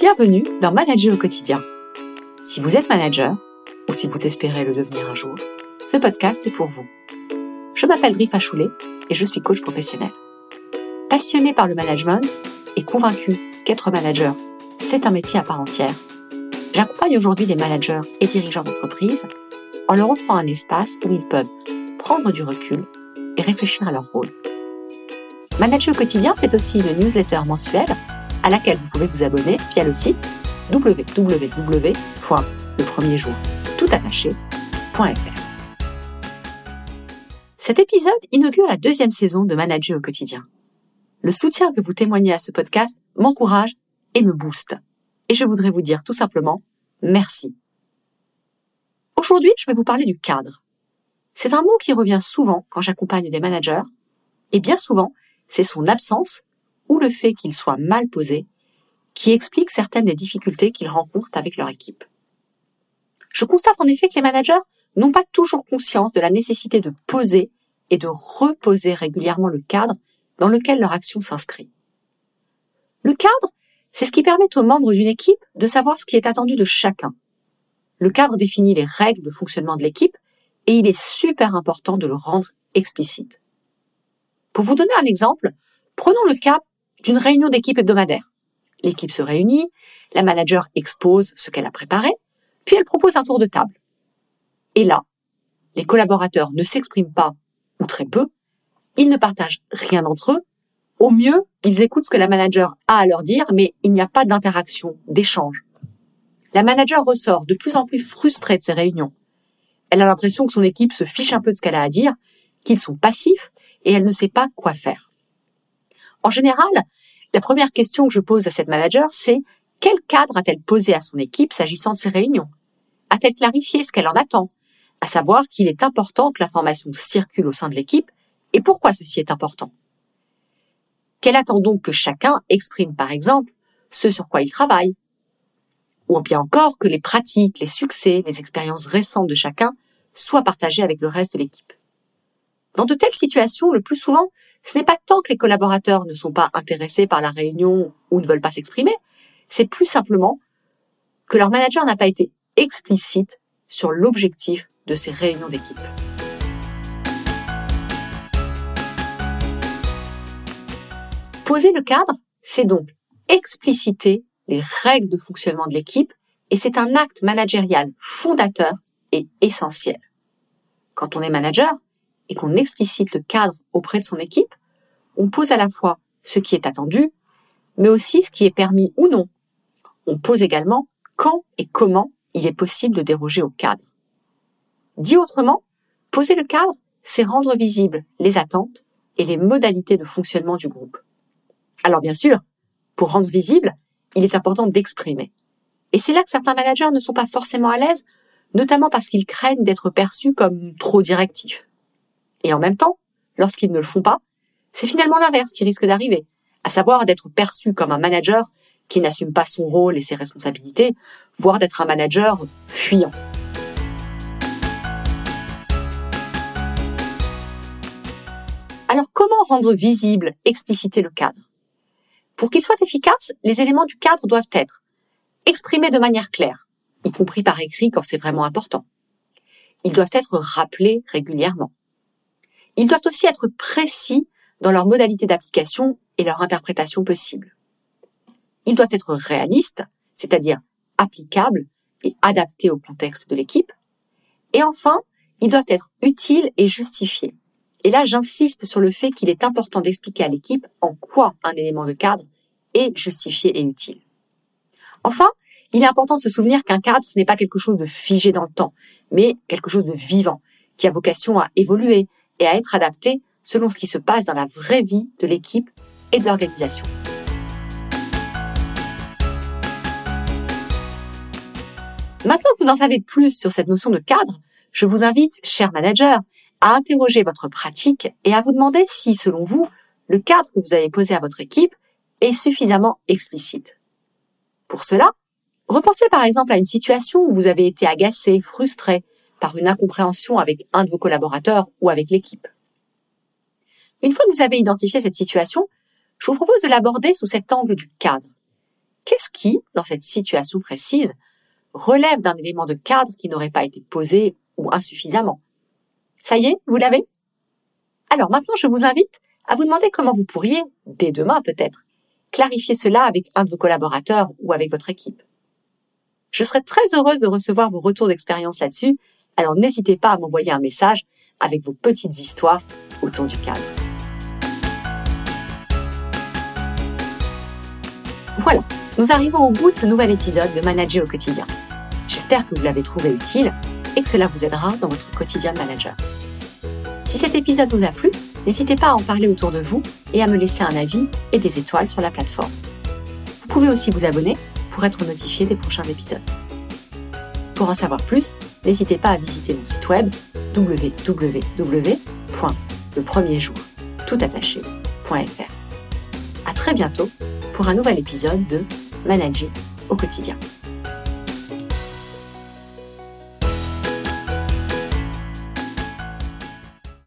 Bienvenue dans Manager au quotidien. Si vous êtes manager, ou si vous espérez le devenir un jour, ce podcast est pour vous. Je m'appelle Rifa Choulet et je suis coach professionnel. Passionné par le management et convaincu qu'être manager, c'est un métier à part entière, j'accompagne aujourd'hui les managers et dirigeants d'entreprise en leur offrant un espace où ils peuvent prendre du recul et réfléchir à leur rôle. Manager au quotidien, c'est aussi une newsletter mensuelle à laquelle vous pouvez vous abonner via le site www.lepremierjour.toutattaché.fr. Cet épisode inaugure la deuxième saison de Manager au quotidien. Le soutien que vous témoignez à ce podcast m'encourage et me booste. Et je voudrais vous dire tout simplement merci. Aujourd'hui, je vais vous parler du cadre. C'est un mot qui revient souvent quand j'accompagne des managers, et bien souvent, c'est son absence ou le fait qu'il soit mal posé qui explique certaines des difficultés qu'ils rencontrent avec leur équipe. Je constate en effet que les managers n'ont pas toujours conscience de la nécessité de poser et de reposer régulièrement le cadre dans lequel leur action s'inscrit. Le cadre, c'est ce qui permet aux membres d'une équipe de savoir ce qui est attendu de chacun. Le cadre définit les règles de fonctionnement de l'équipe et il est super important de le rendre explicite. Pour vous donner un exemple, prenons le cas d'une réunion d'équipe hebdomadaire. L'équipe se réunit, la manager expose ce qu'elle a préparé, puis elle propose un tour de table. Et là, les collaborateurs ne s'expriment pas, ou très peu, ils ne partagent rien entre eux, au mieux, ils écoutent ce que la manager a à leur dire, mais il n'y a pas d'interaction, d'échange. La manager ressort de plus en plus frustrée de ces réunions. Elle a l'impression que son équipe se fiche un peu de ce qu'elle a à dire, qu'ils sont passifs, et elle ne sait pas quoi faire. En général, la première question que je pose à cette manager, c'est quel cadre a-t-elle posé à son équipe s'agissant de ces réunions? A-t-elle clarifié ce qu'elle en attend? À savoir qu'il est important que l'information circule au sein de l'équipe et pourquoi ceci est important. Qu'elle attend donc que chacun exprime, par exemple, ce sur quoi il travaille. Ou bien encore que les pratiques, les succès, les expériences récentes de chacun soient partagés avec le reste de l'équipe. Dans de telles situations, le plus souvent, ce n'est pas tant que les collaborateurs ne sont pas intéressés par la réunion ou ne veulent pas s'exprimer, c'est plus simplement que leur manager n'a pas été explicite sur l'objectif de ces réunions d'équipe. Poser le cadre, c'est donc expliciter les règles de fonctionnement de l'équipe et c'est un acte managérial fondateur et essentiel. Quand on est manager, et qu'on explicite le cadre auprès de son équipe, on pose à la fois ce qui est attendu, mais aussi ce qui est permis ou non. On pose également quand et comment il est possible de déroger au cadre. Dit autrement, poser le cadre, c'est rendre visibles les attentes et les modalités de fonctionnement du groupe. Alors bien sûr, pour rendre visible, il est important d'exprimer. Et c'est là que certains managers ne sont pas forcément à l'aise, notamment parce qu'ils craignent d'être perçus comme trop directifs. Et en même temps, lorsqu'ils ne le font pas, c'est finalement l'inverse qui risque d'arriver, à savoir d'être perçu comme un manager qui n'assume pas son rôle et ses responsabilités, voire d'être un manager fuyant. Alors comment rendre visible, expliciter le cadre? Pour qu'il soit efficace, les éléments du cadre doivent être exprimés de manière claire, y compris par écrit quand c'est vraiment important. Ils doivent être rappelés régulièrement. Ils doivent aussi être précis dans leur modalité d'application et leur interprétation possible. Ils doivent être réalistes, c'est-à-dire applicables et adaptés au contexte de l'équipe. Et enfin, ils doivent être utiles et justifiés. Et là, j'insiste sur le fait qu'il est important d'expliquer à l'équipe en quoi un élément de cadre est justifié et utile. Enfin, il est important de se souvenir qu'un cadre, ce n'est pas quelque chose de figé dans le temps, mais quelque chose de vivant, qui a vocation à évoluer, et à être adapté selon ce qui se passe dans la vraie vie de l'équipe et de l'organisation. Maintenant que vous en savez plus sur cette notion de cadre, je vous invite, cher manager, à interroger votre pratique et à vous demander si, selon vous, le cadre que vous avez posé à votre équipe est suffisamment explicite. Pour cela, repensez par exemple à une situation où vous avez été agacé, frustré, par une incompréhension avec un de vos collaborateurs ou avec l'équipe. Une fois que vous avez identifié cette situation, je vous propose de l'aborder sous cet angle du cadre. qu'est-ce qui, dans cette situation précise, relève d'un élément de cadre qui n'aurait pas été posé ou insuffisamment? Ça y est, vous l'avez? Alors maintenant, je vous invite à vous demander comment vous pourriez, dès demain peut-être, clarifier cela avec un de vos collaborateurs ou avec votre équipe. Je serais très heureuse de recevoir vos retours d'expérience là-dessus, alors n'hésitez pas à m'envoyer un message avec vos petites histoires autour du cadre. Voilà, nous arrivons au bout de ce nouvel épisode de Manager au quotidien. J'espère que vous l'avez trouvé utile et que cela vous aidera dans votre quotidien de manager. Si cet épisode vous a plu, n'hésitez pas à en parler autour de vous et à me laisser un avis et des étoiles sur la plateforme. Vous pouvez aussi vous abonner pour être notifié des prochains épisodes. Pour en savoir plus, n'hésitez pas à visiter mon site web www.lepremierjour.toutattaché.fr. À très bientôt pour un nouvel épisode de Manager au quotidien.